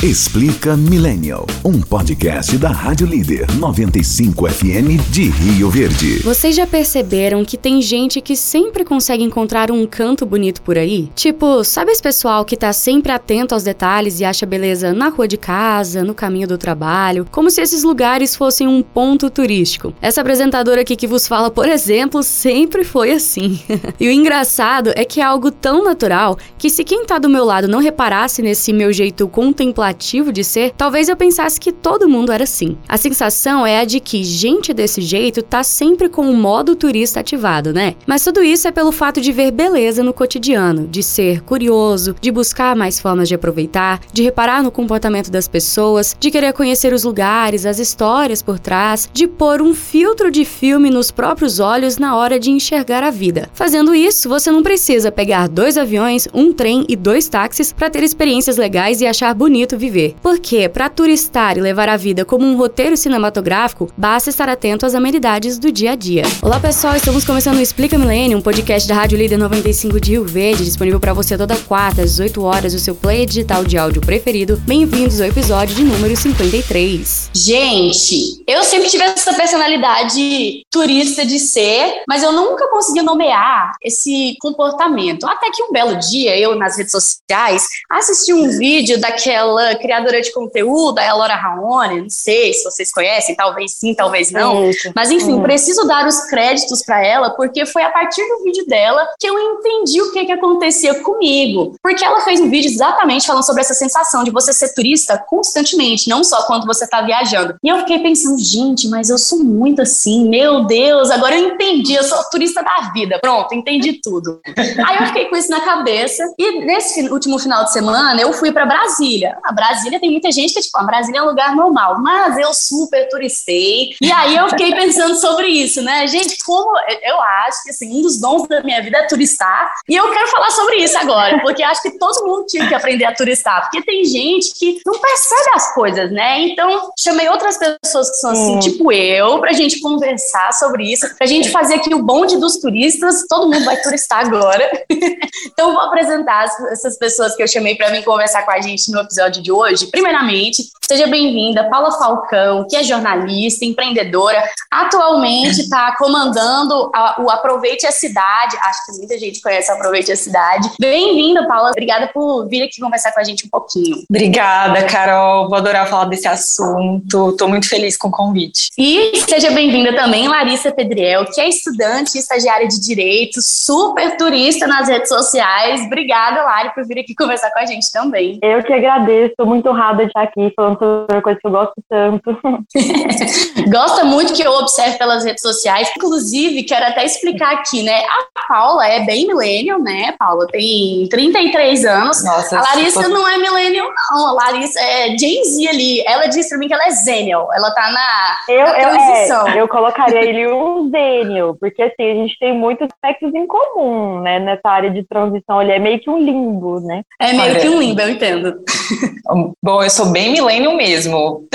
Explica Millennial, um podcast da Rádio Líder 95 FM de Rio Verde. Vocês já perceberam que tem gente que sempre consegue encontrar um canto bonito por aí? Tipo, sabe esse pessoal que tá sempre atento aos detalhes e acha beleza na rua de casa, no caminho do trabalho, como se esses lugares fossem um ponto turístico. Essa apresentadora aqui que vos fala, por exemplo, sempre foi assim. e o engraçado é que é algo tão natural que se quem tá do meu lado não reparasse nesse meu jeito contemplativo apelativo de ser, talvez eu pensasse que todo mundo era assim. A sensação é a de que gente desse jeito tá sempre com o modo turista ativado, né? Mas tudo isso é pelo fato de ver beleza no cotidiano, de ser curioso, de buscar mais formas de aproveitar, de reparar no comportamento das pessoas, de querer conhecer os lugares, as histórias por trás, de pôr um filtro de filme nos próprios olhos na hora de enxergar a vida. Fazendo isso, você não precisa pegar dois aviões, um trem e dois táxis para ter experiências legais e achar bonito viver. Porque, para turistar e levar a vida como um roteiro cinematográfico, basta estar atento às amenidades do dia a dia. Olá pessoal, estamos começando o Explica Milênio, um podcast da Rádio Líder 95 de Rio Verde, disponível para você toda quarta às 18 horas no seu player digital de áudio preferido. Bem-vindos ao episódio de número 53. Gente, eu sempre tive essa personalidade turista de ser, mas eu nunca consegui nomear esse comportamento. Até que um belo dia, eu nas redes sociais, assisti um vídeo daquela criadora de conteúdo, a Laura Raoni, não sei se vocês conhecem, talvez sim, talvez não. Mas enfim, uhum. preciso dar os créditos para ela, porque foi a partir do vídeo dela que eu entendi o que, que acontecia comigo. Porque ela fez um vídeo exatamente falando sobre essa sensação de você ser turista constantemente, não só quando você tá viajando. E eu fiquei pensando, gente, mas eu sou muito assim, meu Deus, agora eu entendi, eu sou turista da vida. Pronto, entendi tudo. Aí eu fiquei com isso na cabeça e nesse último final de semana eu fui para Brasília. A Brasília tem muita gente que, tipo, a Brasília é um lugar normal, mas eu super turistei. E aí eu fiquei pensando sobre isso, né? Gente, como eu acho que, assim, um dos dons da minha vida é turistar. E eu quero falar sobre isso agora, porque acho que todo mundo tinha que aprender a turistar, porque tem gente que não percebe as coisas, né? Então, chamei outras pessoas que são assim, hum. tipo eu, pra gente conversar sobre isso, pra gente fazer aqui o bonde dos turistas. Todo mundo vai turistar agora. então, vou apresentar essas pessoas que eu chamei para vir conversar com a gente no episódio de de hoje. Primeiramente, seja bem-vinda Paula Falcão, que é jornalista, empreendedora, atualmente está comandando a, o Aproveite a Cidade. Acho que muita gente conhece o Aproveite a Cidade. Bem-vinda, Paula. Obrigada por vir aqui conversar com a gente um pouquinho. Obrigada, Carol. Vou adorar falar desse assunto. Estou muito feliz com o convite. E seja bem-vinda também, Larissa Pedriel, que é estudante e estagiária de Direito, super turista nas redes sociais. Obrigada, Lari, por vir aqui conversar com a gente também. Eu que agradeço Estou muito honrada de estar aqui falando coisa que eu gosto tanto. Gosta muito que eu observe pelas redes sociais. Inclusive, quero até explicar aqui, né? A Paula é bem millennial, né? Paula tem 33 anos. Nossa, a Larissa tô... não é millennial, não. A Larissa é Gen Z ali. Ela disse pra mim que ela é Zenial. Ela tá na, eu, na transição. Eu, é, eu colocaria ele um Zenial, porque assim, a gente tem muitos aspectos em comum, né? Nessa área de transição. Ele é meio que um limbo, né? É meio que um limbo, eu entendo. Bom, eu sou bem millennial mesmo.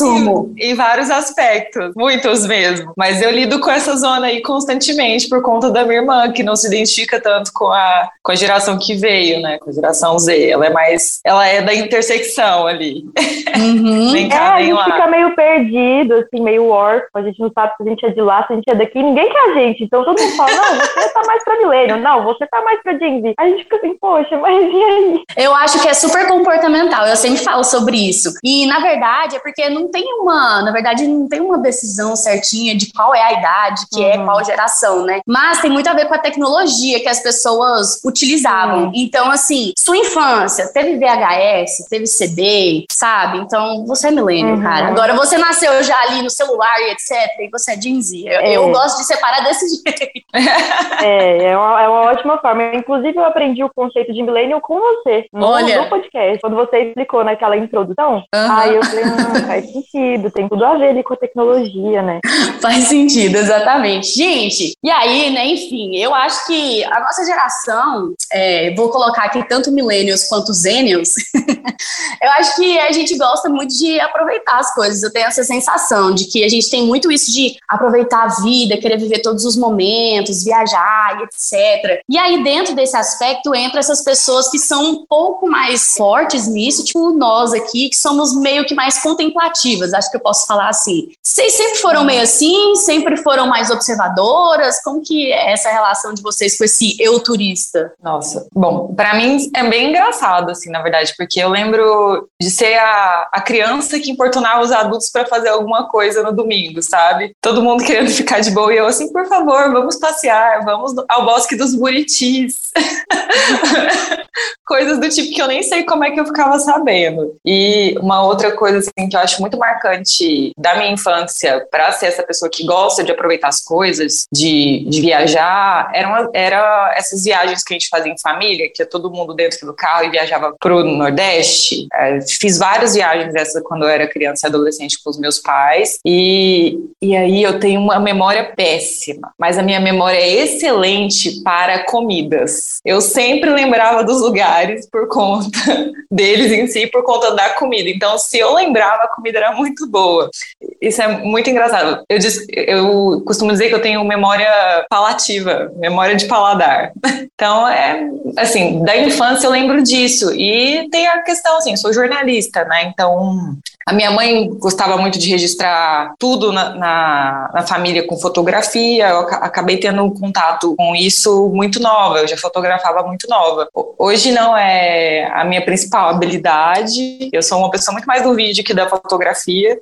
Eu assumo. Em, em, vários aspectos, muitos mesmo. Mas eu lido com essa zona aí constantemente por conta da minha irmã, que não se identifica tanto com a, com a geração que veio, né? Com a geração Z. Ela é mais. Ela é da intersecção ali. Uhum. vem cá, é, vem a gente lá. fica meio perdido, assim, meio órfão. A gente não sabe se a gente é de lá, se a gente é daqui. Ninguém quer a gente. Então todo mundo fala: não, você tá mais pra milênio. Não, você tá mais pra Gen Z. A gente fica assim, poxa, mas e aí? Eu acho que é super comportamental. Eu sempre falo sobre isso. E, na verdade, é porque porque não tem uma, na verdade, não tem uma decisão certinha de qual é a idade, que é uhum. é qual geração, né? Mas tem muito a ver com a tecnologia que as pessoas utilizavam. Uhum. Então, assim, sua infância teve VHS, teve CD, sabe? Então, você é milênio, uhum. cara. Agora, você nasceu já ali no celular e etc, e você é Gen Z. Eu, é. eu gosto de separar desse jeito. É, é uma, é uma ótima forma. Inclusive, eu aprendi o conceito de milênio com você, no, Olha. no podcast. Quando você explicou naquela introdução, aí eu falei, hum, faz sentido, tem tudo a ver ali com a tecnologia, né? faz sentido, exatamente. Gente, e aí, né, enfim, eu acho que a nossa geração, é, vou colocar aqui tanto millennials quanto zenials, eu acho que a gente gosta muito de aproveitar as coisas. Eu tenho essa sensação de que a gente tem muito isso de aproveitar a vida, querer viver todos os momentos, viajar etc. E aí, dentro desse aspecto, entra essas pessoas que são um pouco mais fortes nisso, tipo nós aqui, que somos meio que mais acho que eu posso falar assim. Vocês sempre foram meio assim? Sempre foram mais observadoras? Como que é essa relação de vocês com esse eu turista? Nossa, bom, para mim é bem engraçado, assim, na verdade, porque eu lembro de ser a, a criança que importunava os adultos para fazer alguma coisa no domingo, sabe? Todo mundo querendo ficar de boa e eu assim, por favor, vamos passear, vamos ao Bosque dos Buritis. Coisas do tipo que eu nem sei como é que eu ficava sabendo. E uma outra coisa assim que eu acho muito marcante da minha infância para ser essa pessoa que gosta de aproveitar as coisas, de, de viajar, eram era essas viagens que a gente fazia em família, que é todo mundo dentro do carro e viajava pro Nordeste. É, fiz várias viagens dessas quando eu era criança e adolescente com os meus pais. E, e aí eu tenho uma memória péssima, mas a minha memória é excelente para comidas. Eu sempre lembrava dos lugares por conta deles em si, por conta da comida. Então, se eu lembrava, a comida era muito boa. Isso é muito engraçado. Eu, eu costumo dizer que eu tenho memória palativa, memória de paladar. Então, é assim, da infância eu lembro disso. E tem a questão, assim, sou jornalista, né? Então, a minha mãe gostava muito de registrar tudo na, na, na, família com fotografia. Eu acabei tendo um contato com isso muito nova. Eu já fotografava muito nova. Hoje não é a minha principal habilidade. Eu sou uma pessoa muito mais do vídeo que da fotografia.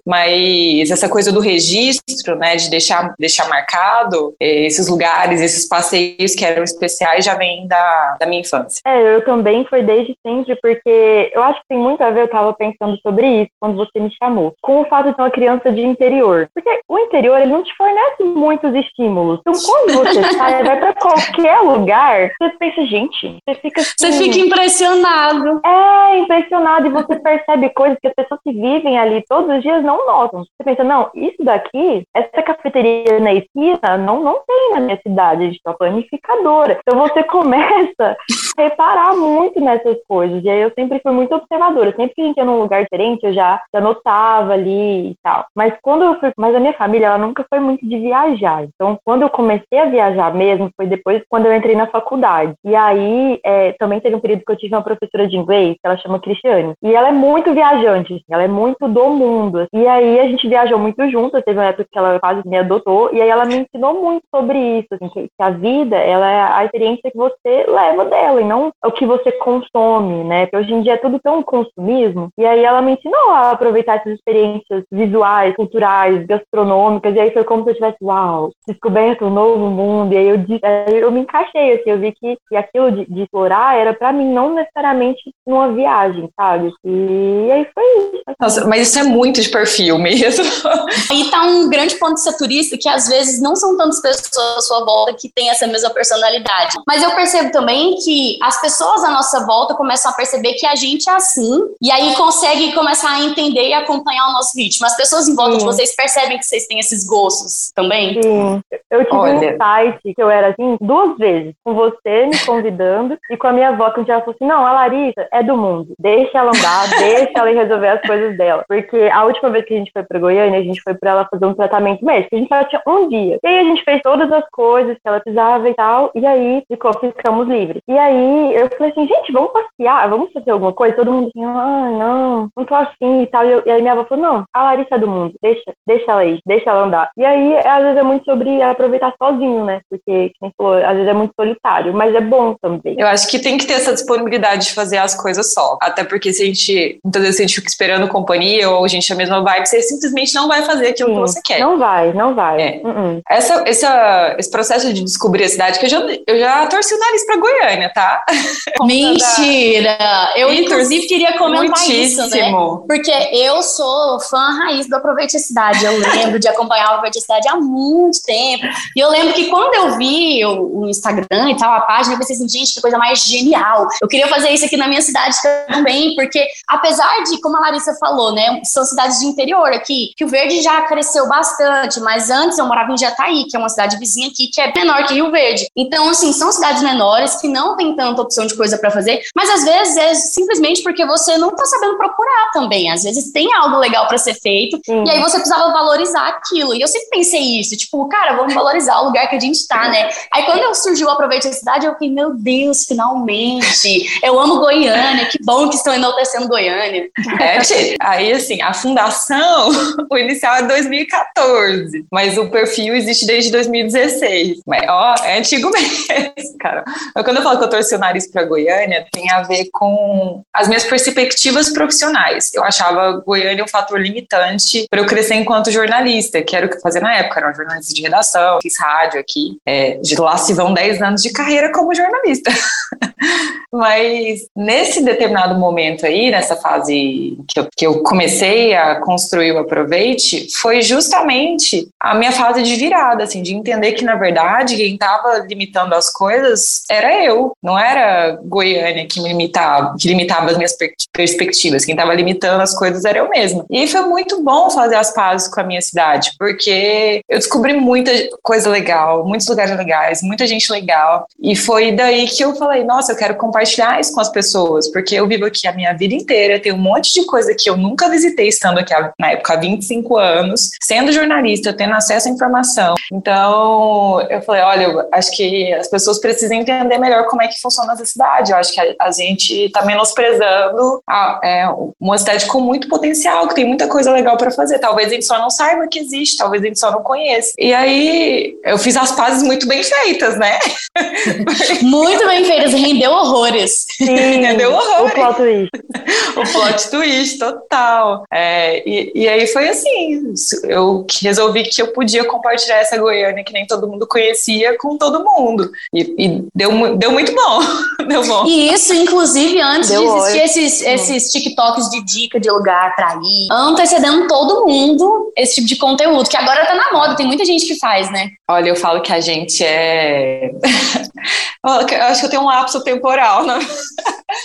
Mas essa coisa do registro, né, de deixar, deixar marcado eh, esses lugares, esses passeios que eram especiais, já vem da, da minha infância. É, eu também foi desde sempre, porque eu acho que tem muito a ver. Eu estava pensando sobre isso quando você me chamou, com o fato de ser uma criança de interior. Porque o interior, ele não te fornece muitos estímulos. Então, quando você sai, vai para qualquer lugar, você pensa, gente, você fica assim... Você fica impressionado. É, impressionado. E você percebe coisas que as pessoas que vivem ali todos os dias não notam. Você pensa, não, isso daqui, essa cafeteria na esquina, não, não tem na minha cidade. A gente tá planificadora. Então, você começa a reparar muito nessas coisas. E aí, eu sempre fui muito observadora. Sempre que a gente ia num lugar diferente, eu já, anotava ali e tal. Mas quando eu fui, mas a minha família, ela nunca foi muito de viajar. Então, quando eu comecei a viajar mesmo, foi depois quando eu entrei na faculdade. E aí, é, também teve um período que eu tive uma professora de inglês, que ela chama Cristiane. E ela é muito viajante, assim, ela é muito do mundo. E aí, a gente viajou muito junto, teve uma época que ela quase me adotou, e aí ela me ensinou muito sobre isso, assim, que, que a vida, ela é a experiência que você leva dela, e não o que você consome, né? Porque hoje em dia é tudo tão consumismo. E aí ela me ensinou a aproveitar aproveitar essas experiências visuais, culturais, gastronômicas, e aí foi como se eu tivesse, uau, descoberto um novo mundo, e aí eu, aí eu me encaixei, assim, eu vi que, que aquilo de, de explorar era para mim não necessariamente numa viagem, sabe? E aí foi isso. Nossa, mas isso é muito de perfil mesmo. Aí tá um grande ponto de ser turista que às vezes não são tantas pessoas à sua volta que têm essa mesma personalidade. Mas eu percebo também que as pessoas à nossa volta começam a perceber que a gente é assim, e aí consegue começar a entender e acompanhar o nosso ritmo. As pessoas em volta Sim. de vocês percebem que vocês têm esses gostos também? Sim. Eu tive Olha. um site que eu era assim duas vezes, com você me convidando e com a minha avó, que um dia ela falou assim: não, a Larissa é do mundo, deixa ela andar, deixa ela ir resolver as coisas dela. Porque a última vez que a gente foi pra Goiânia, a gente foi pra ela fazer um tratamento médico. A gente só tinha um dia. E aí a gente fez todas as coisas que ela precisava e tal, e aí ficou, ficamos livres. E aí eu falei assim: gente, vamos passear, vamos fazer alguma coisa? Todo mundo assim, ah, não, não tô assim e tal. E, eu, e aí minha avó falou, não, a Larissa é do mundo, deixa, deixa ela ir, deixa ela andar. E aí, às vezes, é muito sobre aproveitar sozinho, né? Porque, como falou, às vezes é muito solitário, mas é bom também. Eu acho que tem que ter essa disponibilidade de fazer as coisas só. Até porque se a gente, muitas vezes, a gente fica esperando companhia ou a gente a mesma vibe, você simplesmente não vai fazer aquilo Sim, que você quer. Não vai, não vai. É. Uh -uh. Essa, essa, esse processo de descobrir a cidade, que eu já, eu já torci o nariz pra Goiânia, tá? Mentira! Eu, inclusive, queria comentar Muitíssimo. isso, né? Porque eu sou fã raiz do Aproveite a Cidade. Eu lembro de acompanhar o Aproveite a Cidade há muito tempo. E eu lembro que quando eu vi o, o Instagram e tal, a página, eu pensei assim, gente, que coisa mais genial. Eu queria fazer isso aqui na minha cidade também, porque apesar de, como a Larissa falou, né, né? São cidades de interior aqui. Rio Verde já cresceu bastante, mas antes eu morava em Jataí, que é uma cidade vizinha aqui, que é menor que Rio Verde. Então, assim, são cidades menores que não tem tanta opção de coisa para fazer, mas às vezes é simplesmente porque você não tá sabendo procurar também. Às vezes tem algo legal para ser feito, e aí você precisava valorizar aquilo. E eu sempre pensei isso, tipo, cara, vamos valorizar o lugar que a gente tá, né? Aí quando surgiu o Aproveite a Cidade, eu fiquei, meu Deus, finalmente! Eu amo Goiânia, que bom que estão enaltecendo Goiânia. É, aí, assim, a fundação, o inicial é 2014, mas o perfil existe desde 2016. Mas, ó, é antigo mesmo, cara. Mas quando eu falo que eu torci o nariz pra Goiânia, tem a ver com as minhas perspectivas profissionais. Eu achava Goiânia um fator limitante para eu crescer enquanto jornalista, que era o que eu fazia na época, era uma jornalista de redação, fiz rádio aqui. É, de lá se vão 10 anos de carreira como jornalista. Mas nesse determinado momento aí, nessa fase que eu, que eu comecei a construir o Aproveite, foi justamente a minha fase de virada, assim, de entender que, na verdade, quem estava limitando as coisas era eu, não era Goiânia que me limitava, que limitava as minhas perspectivas. Quem estava limitando as coisas era eu mesma. E foi muito bom fazer as pazes com a minha cidade, porque eu descobri muita coisa legal, muitos lugares legais, muita gente legal. E foi daí que eu falei, nossa, eu quero compartilhar isso com as pessoas, porque eu vivo aqui a minha vida inteira, tem um monte de coisa que eu nunca visitei estando aqui na época há 25 anos, sendo jornalista, tendo acesso à informação. Então, eu falei, olha, eu acho que as pessoas precisam entender melhor como é que funciona essa cidade. Eu acho que a, a gente está menosprezando a, é, uma cidade com muito potencial, que tem muita coisa legal para fazer. Talvez a gente só não saiba que existe, talvez a gente só não conheça. E aí, eu fiz as pazes muito bem feitas, né? muito bem feitas, rendeu horrores. Sim, rendeu horrores. O plot twist. o plot twist, total. É, e, e aí foi assim, eu resolvi que eu podia compartilhar essa Goiânia que nem todo mundo conhecia com todo mundo. E, e deu, deu muito bom. deu bom. E isso, inclusive, antes deu de existir esses, esses TikToks de dica de lugar pra ir, antecedendo todo mundo esse tipo de conteúdo, que agora tá na moda, tem muita gente que faz, né? Olha, eu falo que a gente é. eu acho que eu tenho um lapso temporal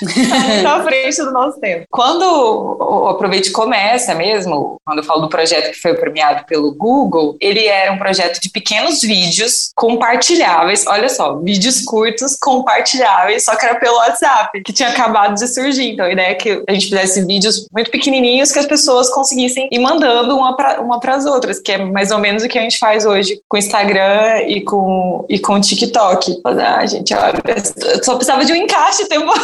na, na frente do nosso tempo. Quando o Aproveite começa mesmo, quando eu falo do projeto que foi premiado pelo Google, ele era um projeto de pequenos vídeos compartilháveis. Olha só, vídeos curtos compartilháveis, só que era pelo WhatsApp, que tinha acabado de surgir. Então a ideia é que a gente fizesse vídeos muito pequenininhos que as pessoas conseguissem ir mandando uma para uma as outras, que é mais ou menos o que a gente faz hoje com o Instagram e com, e com o TikTok. Ah, gente, olha, eu só precisava de um encaixe temporário.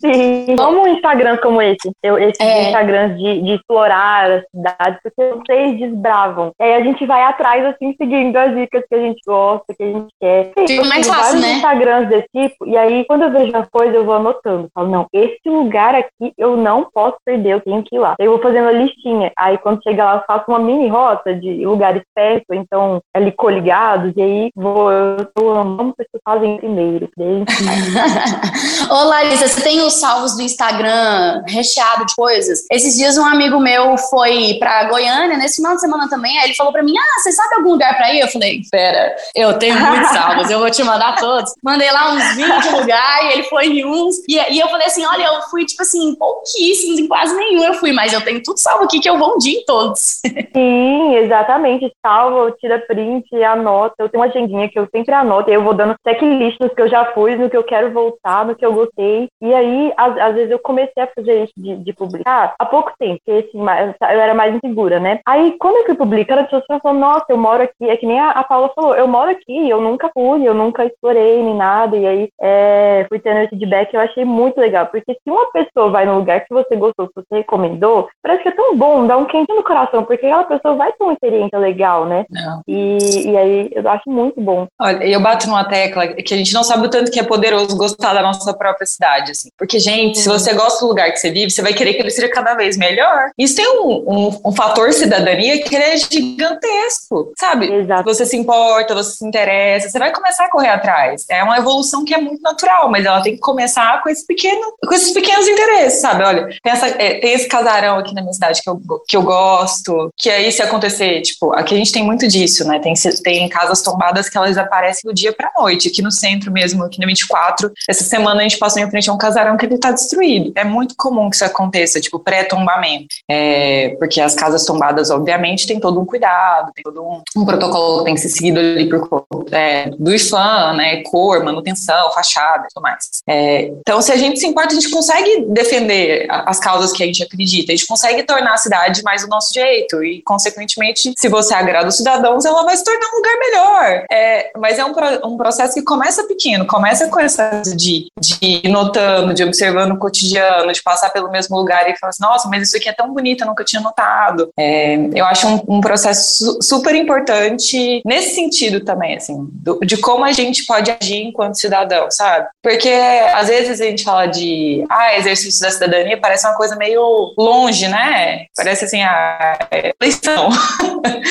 Sim, como um Instagram como esse, eu, esses é. Instagrams de, de explorar as cidades, porque vocês desbravam. E aí a gente vai atrás, assim, seguindo as dicas que a gente gosta, que a gente quer. Fica mais fácil, né? Instagrams desse tipo, e aí quando eu vejo as coisas, eu vou anotando. Falo, não, esse lugar aqui eu não posso perder, eu tenho que ir lá. Eu vou fazendo a listinha. Aí quando chega lá, eu faço uma mini rota de lugares perto, então ali coligados, e aí vou, eu tô amando que fazem primeiro. Ô, Larissa, você tem os salvos do Instagram recheado de coisas? Esses dias um amigo meu foi pra Goiânia, nesse final de semana também, aí ele falou pra mim, ah, você sabe algum lugar pra ir? Eu falei, pera, eu tenho muitos salvos, eu vou te mandar todos. Mandei lá uns 20 lugares, ele foi em uns, e, e eu falei assim, olha, eu fui, tipo assim, pouquíssimos, em quase nenhum eu fui, mas eu tenho tudo salvo aqui que eu vou um dia em todos. Sim, exatamente, salvo, tira print, anota, eu tenho uma agendinha que eu sempre anoto, e eu vou dando checklist nos que eu já fui, no que eu quero voltar, no que eu gostei. E aí, às, às vezes, eu comecei a fazer isso de, de publicar há pouco tempo, porque assim, eu era mais insegura, né? Aí, quando eu fui publicar, as pessoas falaram, nossa, eu moro aqui. É que nem a, a Paula falou, eu moro aqui, eu nunca fui, eu nunca explorei nem nada. E aí, é, fui tendo esse feedback, eu achei muito legal. Porque se uma pessoa vai no lugar que você gostou, que você recomendou, parece que é tão bom, dá um quentinho no coração, porque aquela pessoa vai ter uma experiência legal, né? Não. E, e aí, eu acho muito bom. Olha, eu bato numa tecla que a gente não sabe o tanto que é poderoso gostar da nossa própria cidade, assim. Porque, gente, se você gosta do lugar que você vive, você vai querer que ele seja cada vez melhor. Isso tem um, um, um fator cidadania que ele é gigantesco, sabe? Exato. Você se importa, você se interessa, você vai começar a correr atrás. É uma evolução que é muito natural, mas ela tem que começar com, esse pequeno, com esses pequenos interesses, sabe? Olha, tem, essa, é, tem esse casarão aqui na minha cidade que eu, que eu gosto, que aí se acontecer, tipo, aqui a gente tem muito disso, né? Tem, tem casas tombadas que elas aparecem do dia pra noite. Aqui no centro mesmo, aqui no 24, essa semana a gente passou em frente a um casarão que ele está destruído. É muito comum que isso aconteça, tipo, pré-tombamento. É, porque as casas tombadas, obviamente, tem todo um cuidado, tem todo um, um protocolo que tem que ser seguido ali por, é, do IFAM, né? Cor, manutenção, fachada e tudo mais. É, então, se a gente se importa, a gente consegue defender as causas que a gente acredita, a gente consegue tornar a cidade mais do nosso jeito e, consequentemente, se você agrada os cidadãos, ela vai se tornar um lugar melhor. É, mas é um, um processo que começa pequeno, começa com essa de, de ir notando, de observando o cotidiano, de passar pelo mesmo lugar e falar assim, nossa, mas isso aqui é tão bonito, eu nunca tinha notado. É, eu acho um, um processo super importante nesse sentido também, assim, do, de como a gente pode agir enquanto cidadão, sabe? Porque às vezes a gente fala de ah, exercício da cidadania, parece uma coisa meio longe, né? Parece assim, a ah, é eleição.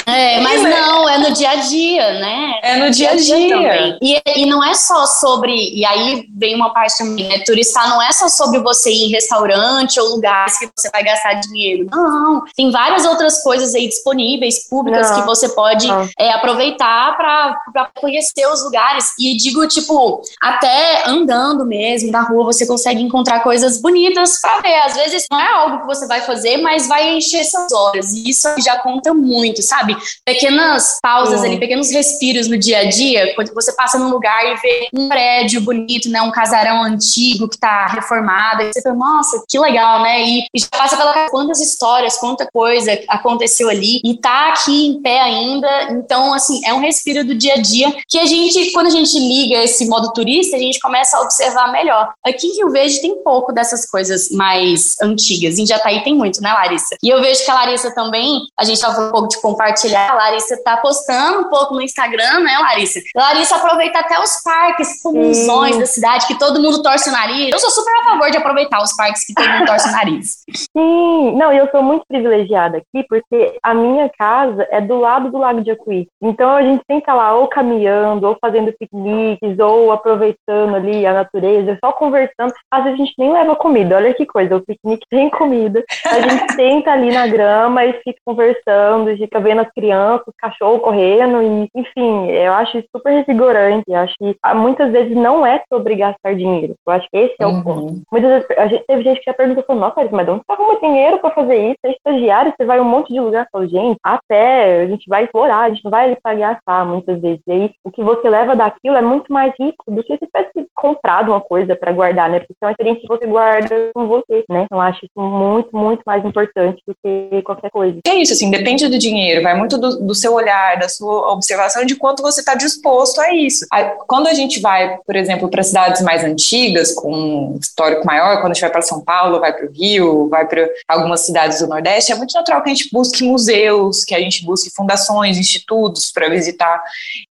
É, mas não, é no dia a dia, né? É no dia a dia. dia e, e não é só sobre, e aí vem uma parte também, né? Turistar não é só sobre você ir em restaurante ou lugares que você vai gastar dinheiro. Não, tem várias outras coisas aí disponíveis, públicas, não. que você pode é, aproveitar para conhecer os lugares. E digo, tipo, até andando mesmo na rua, você consegue encontrar coisas bonitas para ver. Às vezes não é algo que você vai fazer, mas vai encher suas horas. E isso já conta muito, sabe? Pequenas pausas ali, pequenos respiros no dia a dia, quando você passa num lugar e vê um prédio bonito, né? Um casarão antigo que tá reformado, e você fala, nossa, que legal, né? E, e já passa pela quantas histórias, quanta coisa aconteceu ali e tá aqui em pé ainda. Então, assim, é um respiro do dia a dia que a gente, quando a gente liga esse modo turista, a gente começa a observar melhor. Aqui em Rio Verde tem pouco dessas coisas mais antigas. Em Jataí tem muito, né, Larissa? E eu vejo que a Larissa também, a gente tava um pouco de compartilhar, a Larissa tá postando um pouco no Instagram, né, Larissa? Larissa aproveita até os parques comunzões da cidade, que todo mundo torce o nariz. Eu sou super a favor de aproveitar os parques que todo mundo torce o nariz. Sim, não, eu sou muito privilegiada aqui, porque a minha casa é do lado do Lago de Acuí. Então a gente tem que estar lá ou caminhando, ou fazendo piqueniques, ou aproveitando ali a natureza, só conversando. Às vezes a gente nem leva comida, olha que coisa, o piquenique tem comida. A gente senta ali na grama e fica conversando, fica vendo as crianças, os cachorros correndo, e enfim, eu acho super revigorante. Eu acho que ah, muitas vezes não é sobre gastar dinheiro. Eu acho que esse é o uhum. Ponto. Muitas vezes a gente, teve gente que já perguntou, nossa, mas de onde você arruma dinheiro pra fazer isso? Você é estagiário, você vai um monte de lugar. Eu gente, até a gente vai explorar, a gente não vai ali pra gastar muitas vezes. E aí, o que você leva daquilo é muito mais rico do que se tivesse comprado uma coisa para guardar, né? Porque é uma experiência que você guarda com você, né? Então, eu acho isso muito, muito mais importante do que qualquer coisa. É isso, assim, depende do dinheiro, vai muito do, do seu olhar, da sua observação, de quanto você está disposto a isso. Quando a gente vai, por exemplo, para cidades mais antigas, com histórico maior, quando a gente vai para São Paulo, vai para o Rio, vai para algumas cidades do Nordeste, é muito natural que a gente busque museus, que a gente busque fundações, institutos para visitar.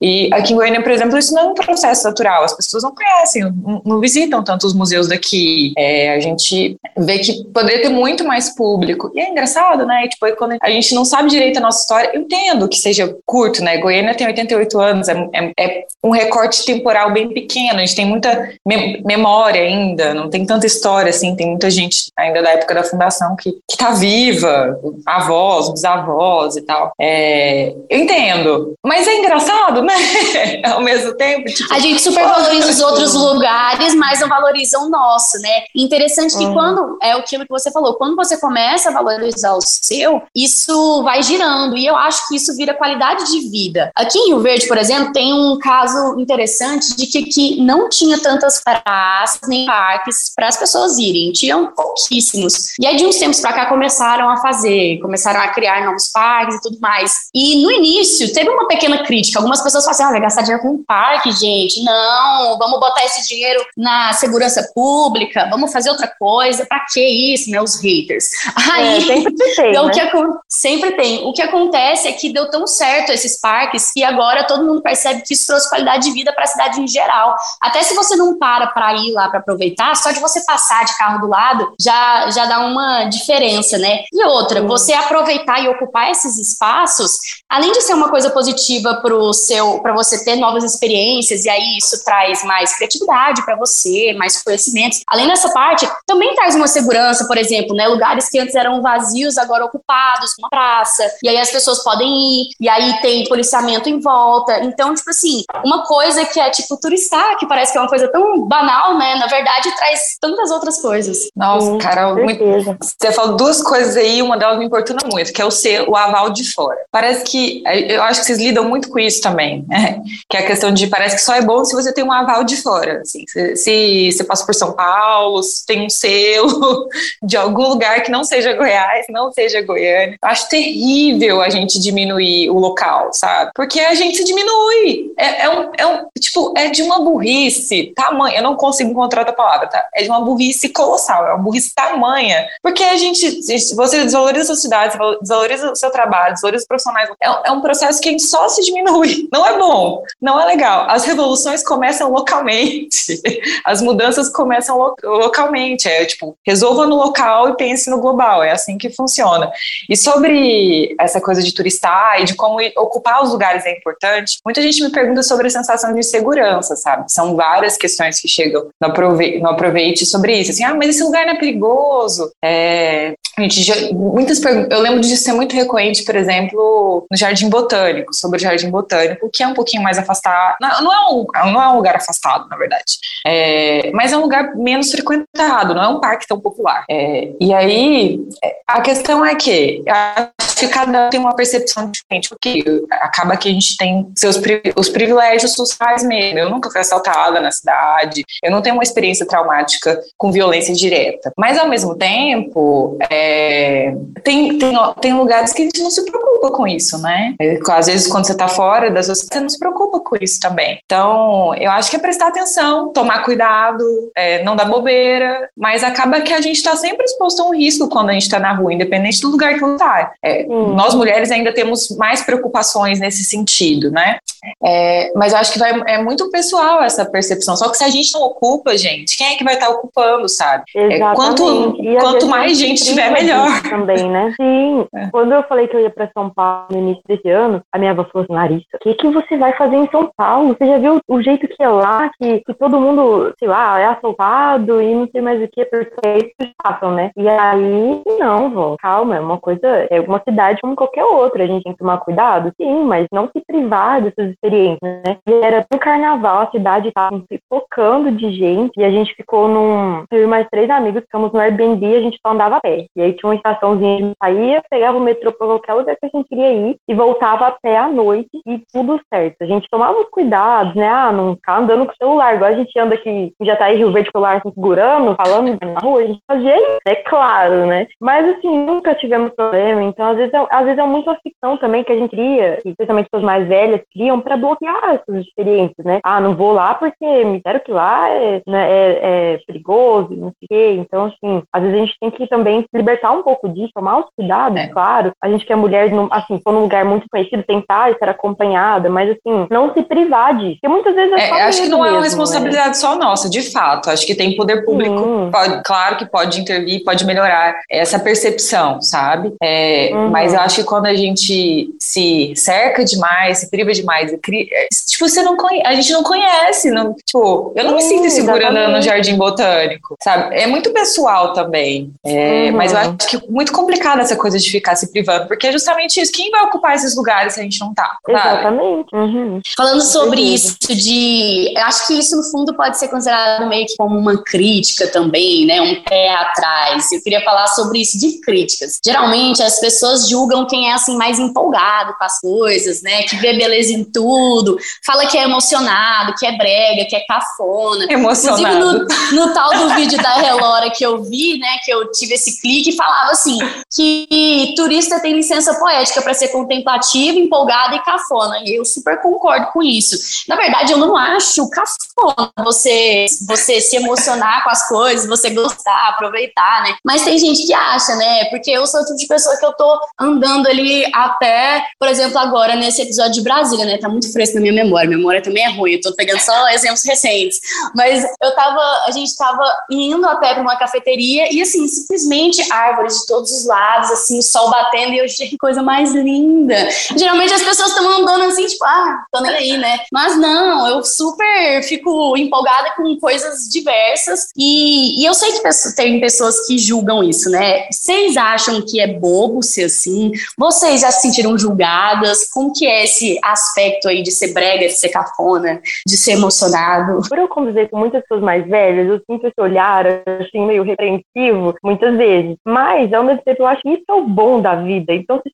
E aqui em Goiânia, por exemplo, isso não é um processo natural, as pessoas não conhecem, não, visitam tanto os museus daqui. É, a gente vê que poderia ter muito mais público. E é engraçado, né? Tipo, quando a gente não sabe direito a nossa história, eu entendo que seja curto, né? Goiânia tem 88 anos, é, é, é um recorte temporal bem pequeno, a gente tem muita me memória ainda, não tem tanta história assim, tem muita gente ainda da época da fundação que, que tá viva, avós, bisavós e tal. É, eu entendo, mas é engraçado, né? Ao mesmo tempo. Tipo, a gente super valoriza os outros lugares, mas não valoriza o nosso, né? Interessante que uhum. quando, é aquilo que você falou, quando você começa a valorizar o seu, isso vai girando, e eu acho que isso vira qualidade de vida. Aqui em Rio Verde, por exemplo, tem um caso interessante de que aqui não tinha tantas praças nem parques para as pessoas irem, tinham pouquíssimos. E aí, de uns tempos para cá, começaram a fazer, começaram a criar novos parques e tudo mais. E no início, teve uma pequena crítica. Algumas pessoas falaram assim: ah, vai gastar dinheiro com um parque, gente. Não, vamos botar esse dinheiro na segurança pública, vamos fazer outra coisa. Para que isso, meus haters? É, aí, é, sempre tem. Então, né? o que, sempre tem. O que acontece é que deu tão certo esses parques que agora todo mundo percebe que isso trouxe qualidade de vida para a cidade em geral. Até se você não para para ir lá para aproveitar, só de você passar de carro do lado já, já dá uma diferença, né? E outra, você aproveitar e ocupar esses espaços, além de ser uma coisa positiva para o seu, para você ter novas experiências e aí isso traz mais criatividade para você, mais conhecimentos. Além dessa parte, também traz uma segurança, por exemplo, né? Lugares que antes eram vazios agora ocupados, uma praça. E aí as pessoas podem ir, e aí tem policiamento em volta. Então, tipo assim, uma coisa que é tipo turistar, que parece que é uma coisa tão banal, né? Na verdade, traz tantas outras coisas. Nossa, Sim, cara, muito... você falou duas coisas aí, uma delas me importuna muito, que é o ser o aval de fora. Parece que eu acho que vocês lidam muito com isso também, né? Que é a questão de parece que só é bom se você tem um aval de fora. Assim, se, se você passa por São Paulo, se tem um selo de algum lugar que não seja Goiás, não seja Goiânia. Eu acho terrível a gente diminuir o local, sabe? Porque a gente se diminui. É, é, um, é um, tipo, é de uma burrice tamanha. Eu não consigo encontrar outra palavra, tá? É de uma burrice colossal, é uma burrice tamanha. Porque a gente, você desvaloriza a sua cidade, desvaloriza o seu trabalho, desvaloriza os profissionais. É, é um processo que a gente só se diminui. Não é bom, não é legal. As revoluções começam localmente, as mudanças começam lo localmente. É tipo, resolva no local e pense no global. É assim que funciona. E sobre essa coisa de turistar e de como ocupar os lugares é importante, muita gente me pergunta sobre a sensação de segurança, sabe? São várias questões que chegam no, aprove no aproveite sobre isso. Assim, ah, mas esse lugar não é perigoso? É, gente já, muitas eu lembro de ser muito recorrente, por exemplo, no Jardim Botânico, sobre o Jardim Botânico, que é um pouquinho mais afastado. Não, não, é, um, não é um lugar afastado, na verdade. É, mas é um lugar menos frequentado, não é um parque tão popular. É, e aí, a questão é que acho que cada um tem uma percepção diferente, porque acaba que a gente tem seus os privilégios sociais mesmo. Eu nunca fui assaltada na cidade, eu não tenho uma experiência traumática com violência direta. Mas, ao mesmo tempo, é, tem, tem, tem lugares que a gente não se preocupa com isso, né? É, às vezes, quando você está fora da sociedade, você não se preocupa com isso também. Então, eu acho que é prestar atenção, tomar cuidado, é, não dar bobeira, mas acaba que a gente está sempre exposto a um risco quando a gente está na rua, independente do lugar que você está. É, hum. Nós mulheres ainda temos mais preocupações nesse sentido, né? É, mas eu acho que vai, é muito pessoal essa percepção. Só que se a gente não ocupa, gente, quem é que vai estar ocupando, sabe? É, quanto quanto mais gente tiver, melhor. Também, né? Sim. É. Quando eu falei que eu ia para São Paulo no início desse ano, a minha avó falou assim, Larissa, o que, que você vai fazer em São Paulo? Você já viu o jeito que é lá, que, que todo mundo, sei lá, é assaltado e não sei mais o que, porque é isso que passam, né? E aí, não, vó, calma, é uma coisa, é uma cidade como qualquer outra, a gente tem que tomar cuidado, sim, mas não se privar dessas experiências, né? E era no carnaval, a cidade estava focando de gente e a gente ficou num. Eu e mais três amigos ficamos no Airbnb e a gente só andava a pé. E aí tinha uma estaçãozinha, a gente saía, pegava o metrô para qualquer lugar que a gente queria ir e voltava a pé à noite e tudo certo. A gente tomava os cuidados, né? Ah, não ficar andando com o celular, igual a gente anda aqui já tá aí Rio Verde com o celular assim, segurando, falando na rua, a gente fazia isso, é claro, né? Mas assim, nunca tivemos problema, então às vezes é, às vezes é muito ficção também que a gente cria, especialmente pessoas mais velhas criam para bloquear essas experiências, né? Ah, não vou lá porque me disseram que lá é, né, é, é perigoso, não sei o quê. Então, assim, às vezes a gente tem que também se libertar um pouco disso, tomar os cuidados, é. claro. A gente que é mulher, assim, for num lugar muito conhecido, tentar estar acompanhada, mas assim, não se privar disso. Porque muitas vezes é, é Acho que não mesmo, é uma né? responsabilidade né? só nossa, de fato. Acho que tem poder público, pode, claro que pode intervir, pode melhorar essa percepção, sabe? É, uhum. Mas eu acho que quando a gente se cerca demais, se priva demais, é, tipo, você não conhece, a gente não conhece, não, tipo, eu não me sinto segura no jardim botânico, sabe? É muito pessoal também, é, uhum. mas eu acho que é muito complicado essa coisa de ficar se privando, porque é justamente isso, quem vai ocupar esses lugares se a gente não tá? Sabe? Exatamente. Uhum. Falando sobre isso de, eu acho que isso no fundo pode ser considerado meio que como uma crítica também, né, um pé atrás. Eu queria falar sobre isso de críticas. Geralmente as pessoas julgam quem é assim mais empolgado com as coisas, né, que vê beleza em tudo, fala que é emocionado, que é brega, que é cafona. Emocionado. Inclusive no, no tal do vídeo da Relora que eu vi, né, que eu tive esse clique, falava assim, que turista tem licença poética para ser contemplativo, empolgado e cafona. E eu super concordo com isso. Na verdade, eu não acho cafona você, você se emocionar com as coisas, você gostar, aproveitar, né? Mas tem gente que acha, né? Porque eu sou o tipo de pessoa que eu tô andando ali até, por exemplo, agora nesse episódio de Brasília, né? Tá muito fresco na minha memória. Minha memória também é ruim, eu tô pegando só exemplos recentes. Mas eu tava, a gente tava indo a pé pra uma cafeteria e assim, simplesmente árvores de todos os lados, assim, o sol batendo e eu achei que coisa mais mais linda. Geralmente as pessoas estão andando assim, tipo, ah, tô nem aí, né? Mas não, eu super fico empolgada com coisas diversas e, e eu sei que tem pessoas que julgam isso, né? Vocês acham que é bobo ser assim? Vocês já se sentiram julgadas? Como que é esse aspecto aí de ser brega, de ser cafona, de ser emocionado? Por eu conviver com muitas pessoas mais velhas, eu sinto esse olhar, assim, meio repreensivo, muitas vezes. Mas, ao mesmo tempo, eu acho que isso é o bom da vida. Então, se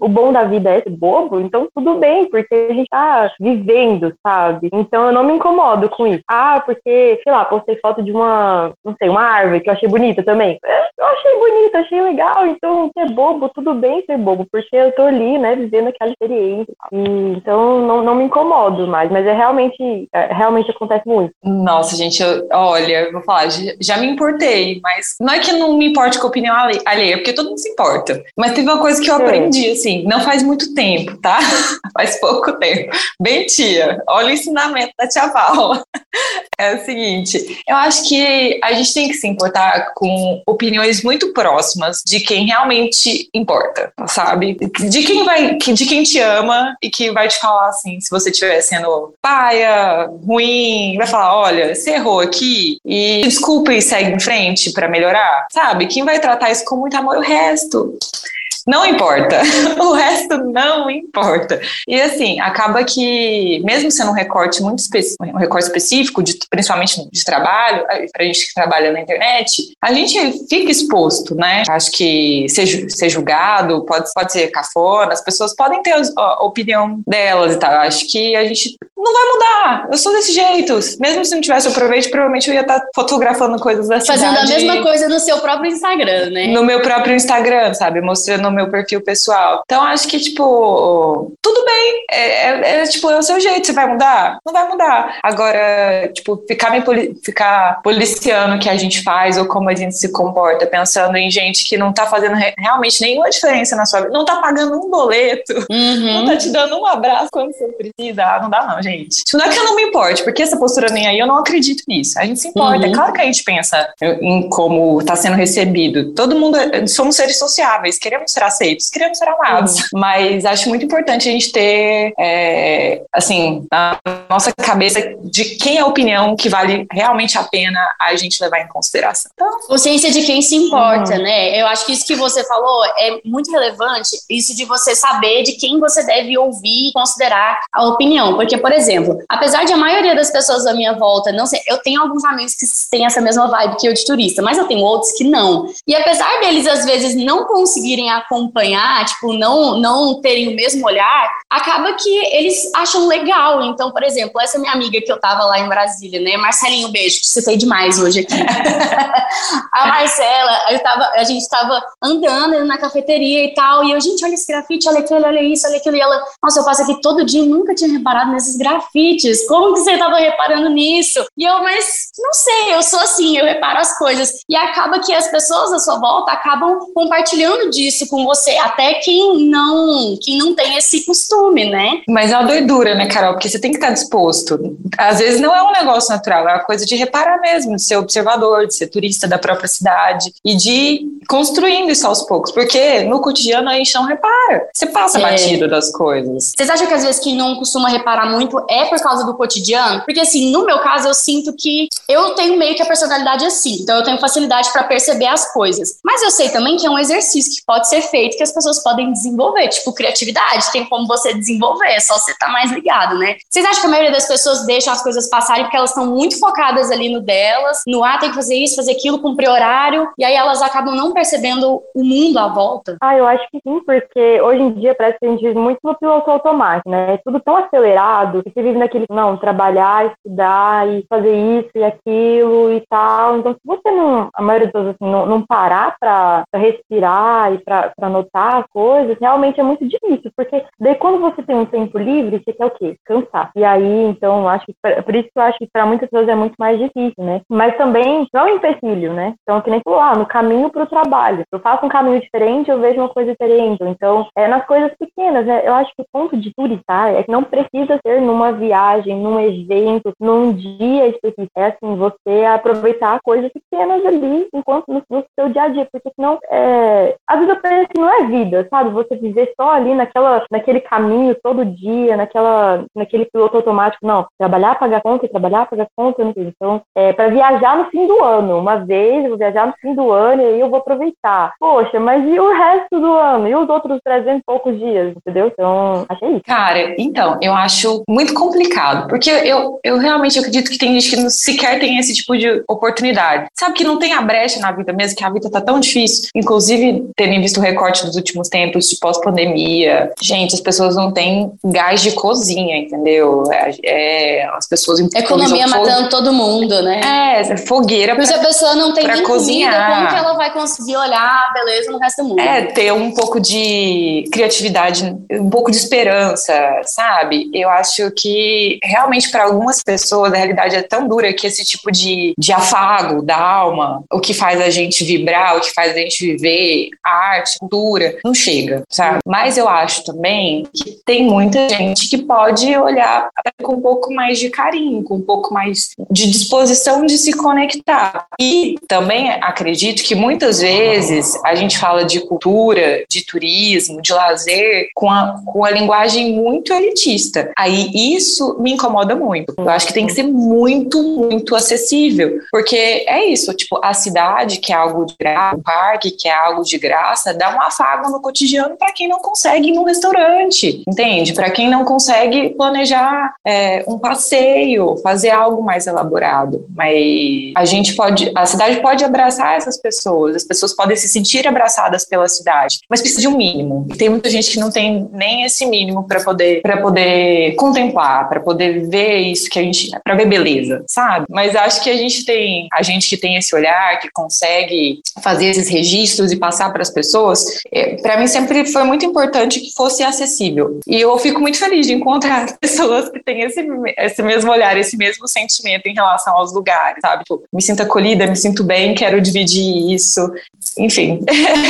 o bom da vida é ser bobo, então tudo bem, porque a gente tá vivendo, sabe? Então, eu não me incomodo com isso. Ah, porque, sei lá, postei foto de uma, não sei, uma árvore que eu achei bonita também. Eu achei bonita, achei legal. Então, ser bobo, tudo bem ser bobo, porque eu tô ali, né, vivendo aquela experiência. E, então, não, não me incomodo mais, mas é realmente, é, realmente acontece muito. Nossa, gente, eu, olha, eu vou falar, já, já me importei, mas não é que não me importe com a opinião alheia, porque todo mundo se importa. Mas teve uma coisa que eu aprendi, assim, não faz muito tempo, tá? faz pouco tempo. Bem, tia, olha o ensinamento da tia Paula. É o seguinte, eu acho que a gente tem que se importar com opiniões muito próximas de quem realmente importa, sabe? De quem vai, de quem te ama e que vai te falar assim, se você estiver sendo paia, ruim, vai falar, olha, você errou aqui e desculpa e segue em frente para melhorar, sabe? Quem vai tratar isso com muito amor, o resto não importa. o resto não importa. E assim, acaba que, mesmo sendo um recorte muito específico, um recorte específico, de, principalmente de trabalho, pra gente que trabalha na internet, a gente fica exposto, né? Acho que ser, ser julgado pode, pode ser cafona, as pessoas podem ter a opinião delas e tal. Acho que a gente não vai mudar. Eu sou desse jeito. Mesmo se não tivesse o proveito, provavelmente eu ia estar fotografando coisas da Fazendo cidade. A mesma coisa no seu próprio Instagram, né? No meu próprio Instagram, sabe? Mostrando meu perfil pessoal. Então, acho que, tipo, tudo bem. É, é, é, tipo, é o seu jeito. Você vai mudar? Não vai mudar. Agora, tipo, ficar, me poli ficar policiando o que a gente faz ou como a gente se comporta, pensando em gente que não tá fazendo re realmente nenhuma diferença na sua vida, não tá pagando um boleto, uhum. não tá te dando um abraço quando você precisa. Ah, não dá, não, gente. Tipo, não é que eu não me importe, porque essa postura nem aí, eu não acredito nisso. A gente se importa. É uhum. É claro que a gente pensa em como tá sendo recebido. Todo mundo, somos seres sociáveis, queremos ser aceitos, queremos ser amados. Uhum. Mas acho muito importante a gente ter, é, assim, na nossa cabeça de quem é a opinião que vale realmente a pena a gente levar em consideração. Então, Consciência de quem se importa, uhum. né? Eu acho que isso que você falou é muito relevante, isso de você saber de quem você deve ouvir e considerar a opinião. Porque, por exemplo, apesar de a maioria das pessoas da minha volta não sei, eu tenho alguns amigos que têm essa mesma vibe que eu de turista, mas eu tenho outros que não. E apesar deles, às vezes, não conseguirem acompanhar acompanhar, tipo, não, não terem o mesmo olhar, acaba que eles acham legal. Então, por exemplo, essa minha amiga que eu tava lá em Brasília, né? Marcelinho, beijo, te citei demais hoje aqui. a Marcela, eu tava, a gente tava andando na cafeteria e tal, e eu, gente, olha esse grafite, olha aquilo, olha isso, olha aquilo. E ela, nossa, eu passo aqui todo dia e nunca tinha reparado nesses grafites. Como que você tava reparando nisso? E eu, mas não sei, eu sou assim, eu reparo as coisas. E acaba que as pessoas à sua volta acabam compartilhando disso com você você, até quem não, quem não tem esse costume, né? Mas é uma doidura, né, Carol? Porque você tem que estar disposto. Às vezes não é um negócio natural, é uma coisa de reparar mesmo, de ser observador, de ser turista da própria cidade e de ir construindo isso aos poucos. Porque no cotidiano a gente não repara. Você passa é. batido das coisas. Vocês acham que às vezes quem não costuma reparar muito é por causa do cotidiano? Porque assim, no meu caso, eu sinto que eu tenho meio que a personalidade assim. Então eu tenho facilidade para perceber as coisas. Mas eu sei também que é um exercício que pode ser feito que as pessoas podem desenvolver, tipo criatividade, tem como você desenvolver, é só você estar tá mais ligado, né? Vocês acham que a maioria das pessoas deixam as coisas passarem porque elas estão muito focadas ali no delas, no ah, tem que fazer isso, fazer aquilo, cumprir horário, e aí elas acabam não percebendo o mundo à volta? Ah, eu acho que sim, porque hoje em dia parece que a gente vive muito no piloto automático, né? É tudo tão acelerado que você vive naquele, não, trabalhar, estudar e fazer isso e aquilo e tal. Então, se você não, a maioria das pessoas assim, não, não parar para respirar e para notar anotar coisas, realmente é muito difícil, porque daí quando você tem um tempo livre, você quer o quê? Cansar. E aí, então, acho que por isso que eu acho que para muitas pessoas é muito mais difícil, né? Mas também não é um empecilho, né? Então, que nem falou, ah, no caminho para o trabalho. Eu faço um caminho diferente, eu vejo uma coisa diferente. Então, é nas coisas pequenas, né? Eu acho que o ponto de turistar é que não precisa ser numa viagem, num evento, num dia específico. É assim, você aproveitar coisas pequenas ali enquanto no, no seu dia a dia, porque senão, é... às vezes eu que não é vida, sabe? Você viver só ali naquela, naquele caminho todo dia, naquela, naquele piloto automático. Não, trabalhar, pagar conta, trabalhar, pagar conta, não sei. Então, é para viajar no fim do ano. Uma vez, eu vou viajar no fim do ano e aí eu vou aproveitar. Poxa, mas e o resto do ano? E os outros 300 e poucos dias, entendeu? Então, achei isso. Cara, então, eu acho muito complicado, porque eu, eu realmente acredito que tem gente que não sequer tem esse tipo de oportunidade. Sabe que não tem a brecha na vida mesmo, que a vida tá tão difícil. Inclusive, terem visto o recorte dos últimos tempos de pós-pandemia. Gente, as pessoas não têm gás de cozinha, entendeu? É, é as pessoas... Economia matando todo mundo, né? É, fogueira Porque pra, a pessoa não tem nem cozinhar. comida, como que ela vai conseguir olhar a beleza no resto do mundo? É, ter um pouco de criatividade, um pouco de esperança, sabe? Eu acho que realmente para algumas pessoas a realidade é tão dura que esse tipo de, de afago da alma, o que faz a gente vibrar, o que faz a gente viver, arte, cultura, não chega, sabe? Mas eu acho também que tem muita gente que pode olhar com um pouco mais de carinho, com um pouco mais de disposição de se conectar. E também acredito que muitas vezes a gente fala de cultura, de turismo, de lazer, com a, com a linguagem muito elitista. Aí isso me incomoda muito. Eu acho que tem que ser muito, muito acessível. Porque é isso, tipo, a cidade, que é algo de graça, o parque, que é algo de graça, dá um afago no cotidiano para quem não consegue ir num restaurante, entende? Para quem não consegue planejar é, um passeio, fazer algo mais elaborado. Mas a gente pode, a cidade pode abraçar essas pessoas, as pessoas podem se sentir abraçadas pela cidade, mas precisa de um mínimo. Tem muita gente que não tem nem esse mínimo para poder para poder contemplar, para poder ver isso que a gente, para ver beleza, sabe? Mas acho que a gente tem, a gente que tem esse olhar, que consegue fazer esses registros e passar para as pessoas, é, para mim sempre foi muito importante que fosse acessível. E eu fico muito feliz de encontrar pessoas que têm esse, esse mesmo olhar, esse mesmo sentimento em relação aos lugares, sabe? Tipo, me sinto acolhida, me sinto bem, quero dividir isso. Enfim.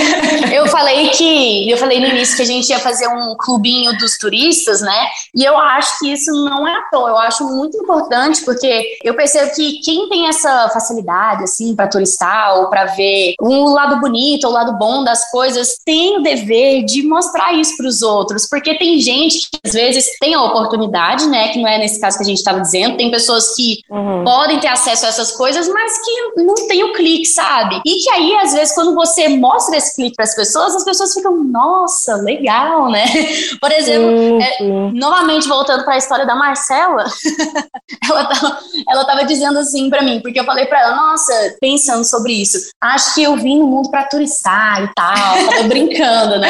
eu falei que eu falei no início que a gente ia fazer um clubinho dos turistas, né? E eu acho que isso não é à toa. Eu acho muito importante porque eu percebo que quem tem essa facilidade assim para turistar ou para ver o lado bonito, o lado bom das coisas, tem o dever de mostrar isso para os outros, porque tem gente que às vezes tem a oportunidade, né? Que não é nesse caso que a gente estava dizendo. Tem pessoas que uhum. podem ter acesso a essas coisas, mas que não tem o clique, sabe? E que aí às vezes quando você mostra esse clique para as pessoas, as pessoas ficam, nossa, legal, né? Por exemplo, é, novamente voltando para a história da Marcela, ela, tava, ela tava dizendo assim para mim, porque eu falei para ela, nossa, pensando sobre isso, acho que eu vim no mundo para turistar e tal, tava brincando, né?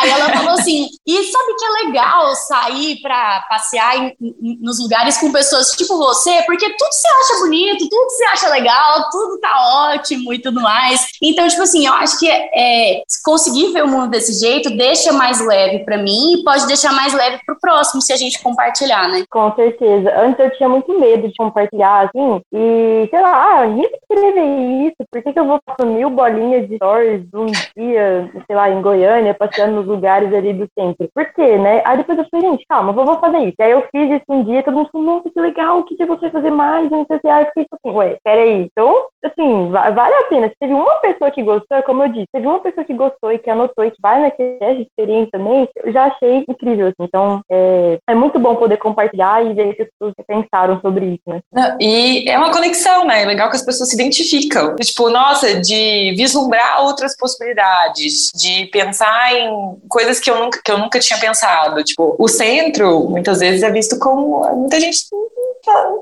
Aí ela falou assim, e sabe que é legal sair para passear em, em, nos lugares com pessoas tipo você, porque tudo você acha bonito, tudo você acha legal, tudo tá ótimo e tudo mais. Então, tipo assim, eu acho que é, conseguir ver o mundo desse jeito deixa mais leve para mim e pode deixar mais leve pro próximo se a gente compartilhar, né? Com certeza. Antes eu tinha muito medo de compartilhar, assim, e sei lá, ah, ninguém querer ver isso, por que, que eu vou passar mil bolinhas de stories um dia, sei lá, em Goiânia, passeando nos lugares ali do centro? Por quê, né? Aí depois eu falei, gente, calma, eu vou fazer isso. Aí eu fiz isso um dia, todo mundo falou, nossa, que legal, o que, que você vai fazer mais? Não sei se, aí eu fiquei assim, ué, peraí. Então, assim, vale a pena. Se teve uma pessoa que gostou, como eu disse, teve uma pessoa que gostou e que anotou e que vai naquele teste de experiência também, eu já achei incrível, assim. Então, é, é muito bom poder compartilhar e ver que as pessoas pensaram sobre isso, né? E é uma conexão, né? É legal que as pessoas se identificam. Tipo, nossa, de vislumbrar outras possibilidades, de pensar em coisas que eu nunca, que eu nunca tinha pensado. Tipo, o centro, muitas vezes, é visto como. Muita gente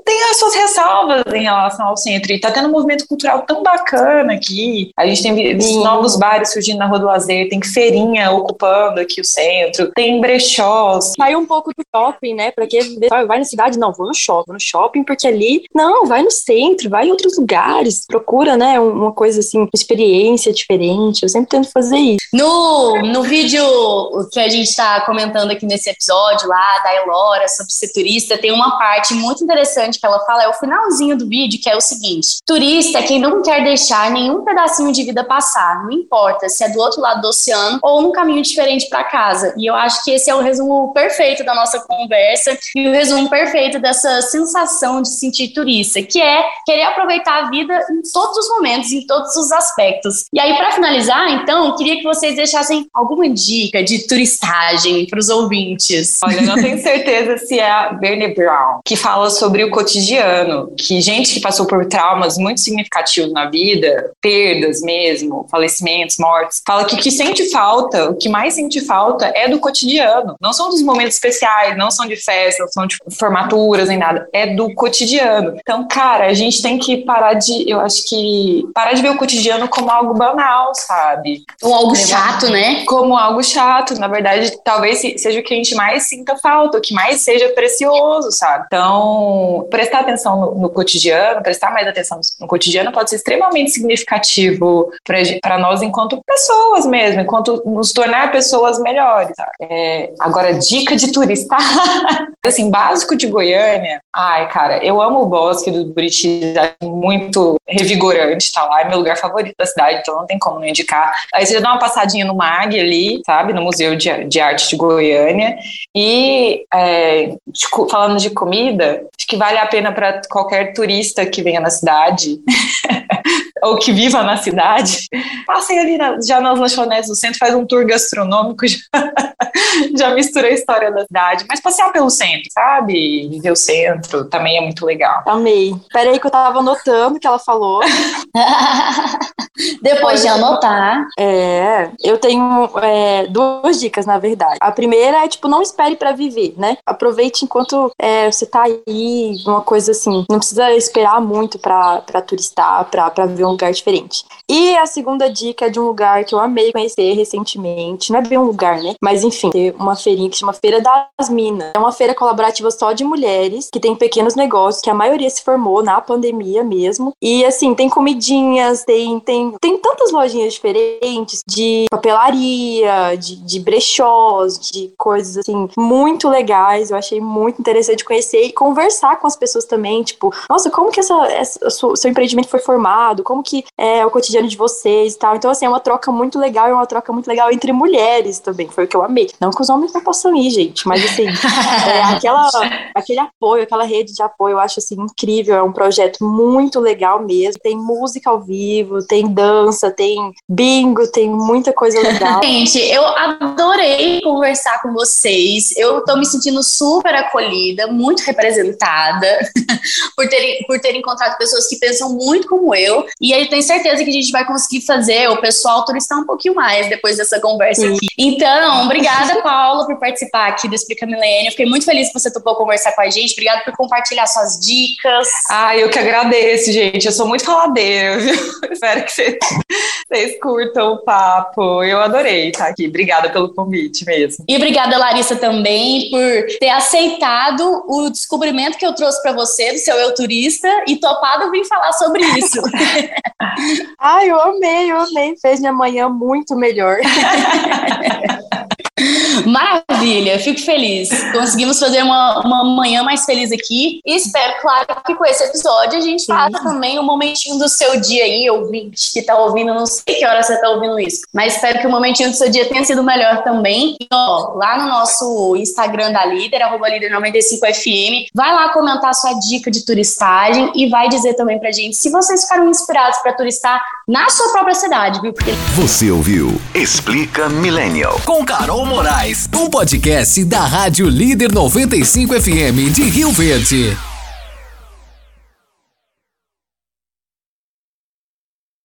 tem as suas ressalvas em relação ao centro. E tá tendo um movimento cultural tão bacana aqui. A gente tem novos bares surgindo na Rua do Lazer, tem feirinha ocupando aqui o centro, tem brechós. Saiu um pouco do shopping, né? Pra que vai na cidade? Não, vou no shopping, vou no shopping, porque ali. Não, vai no centro, vai em outros lugares, procura, né? Uma coisa assim, uma experiência diferente. Eu sempre tento fazer isso. No, no vídeo que a gente tá comentando aqui nesse episódio lá da Elora sobre ser turista, tem uma parte muito interessante interessante que ela fala é o finalzinho do vídeo, que é o seguinte: turista é quem não quer deixar nenhum pedacinho de vida passar, não importa se é do outro lado do oceano ou num caminho diferente para casa. E eu acho que esse é o resumo perfeito da nossa conversa e o resumo perfeito dessa sensação de sentir turista, que é querer aproveitar a vida em todos os momentos, em todos os aspectos. E aí, para finalizar, então, queria que vocês deixassem alguma dica de turistagem para os ouvintes. Olha, eu não tenho certeza se é a Bernie Brown, que fala sobre o cotidiano, que gente que passou por traumas muito significativos na vida, perdas mesmo, falecimentos, mortes, fala que o que sente falta, o que mais sente falta é do cotidiano. Não são dos momentos especiais, não são de festa, não são de formaturas nem nada, é do cotidiano. Então, cara, a gente tem que parar de, eu acho que parar de ver o cotidiano como algo banal, sabe? Ou algo chato, né? Como algo chato, na verdade, talvez seja o que a gente mais sinta falta, o que mais seja precioso, sabe? Então, prestar atenção no, no cotidiano, prestar mais atenção no cotidiano pode ser extremamente significativo para nós enquanto pessoas mesmo, enquanto nos tornar pessoas melhores. É, agora, dica de turista. assim, básico de Goiânia. Ai, cara, eu amo o bosque do Buriti, muito revigorante, tá lá, é meu lugar favorito da cidade, então não tem como não indicar. Aí você dá uma passadinha no MAG ali, sabe, no Museu de, de Arte de Goiânia. E é, falando de comida, acho que vale a pena para qualquer turista que venha na cidade. ou que viva na cidade, passem ali na, já nas lanchonetes do centro, faz um tour gastronômico, já, já mistura a história da cidade. Mas passear pelo centro, sabe? Viver o centro também é muito legal. Amei. Peraí que eu tava anotando o que ela falou. Depois de anotar. É, eu tenho é, duas dicas, na verdade. A primeira é, tipo, não espere para viver, né? Aproveite enquanto é, você tá aí, uma coisa assim. Não precisa esperar muito para turistar, pra, pra ver um lugar diferente. E a segunda dica é de um lugar que eu amei conhecer recentemente. Não é bem um lugar, né? Mas enfim, tem uma feirinha que chama Feira das Minas. É uma feira colaborativa só de mulheres que tem pequenos negócios, que a maioria se formou na pandemia mesmo. E assim, tem comidinhas, tem, tem, tem tantas lojinhas diferentes de papelaria, de, de brechós, de coisas assim, muito legais. Eu achei muito interessante conhecer e conversar com as pessoas também. Tipo, nossa, como que essa, essa seu empreendimento foi formado? Como que é o cotidiano cotidiano de vocês e tal. Então, assim, é uma troca muito legal, é uma troca muito legal entre mulheres também. Foi o que eu amei. Não que os homens não possam ir, gente, mas assim, é, aquela, aquele apoio, aquela rede de apoio, eu acho assim incrível. É um projeto muito legal mesmo. Tem música ao vivo, tem dança, tem bingo, tem muita coisa legal. Gente, eu adorei conversar com vocês. Eu tô me sentindo super acolhida, muito representada por ter, por ter encontrado pessoas que pensam muito como eu. E aí tenho certeza que a gente gente vai conseguir fazer o pessoal turistar um pouquinho mais depois dessa conversa Sim. aqui. Então, obrigada, Paula, por participar aqui do Explica Milênio. Fiquei muito feliz que você topou conversar com a gente. Obrigada por compartilhar suas dicas. Ah, eu que agradeço, gente. Eu sou muito faladeira, viu? Espero que vocês, vocês curtam o papo. Eu adorei estar aqui. Obrigada pelo convite mesmo. E obrigada, Larissa, também, por ter aceitado o descobrimento que eu trouxe para você do seu eu turista e topado vir falar sobre isso. Ai, eu amei, eu amei. Fez minha manhã muito melhor. Maravilha, fico feliz. Conseguimos fazer uma, uma manhã mais feliz aqui. E espero, claro, que com esse episódio a gente Sim. faça também um momentinho do seu dia aí, ouvinte que tá ouvindo, não sei que hora você tá ouvindo isso, mas espero que o momentinho do seu dia tenha sido melhor também. E, ó, lá no nosso Instagram da Líder, arroba líder95fm, vai lá comentar sua dica de turistagem e vai dizer também pra gente se vocês ficaram inspirados para turistar na sua própria cidade, viu? Porque... Você ouviu Explica Millennial. Com Carol Moraes, um podcast da Rádio Líder 95 FM de Rio Verde.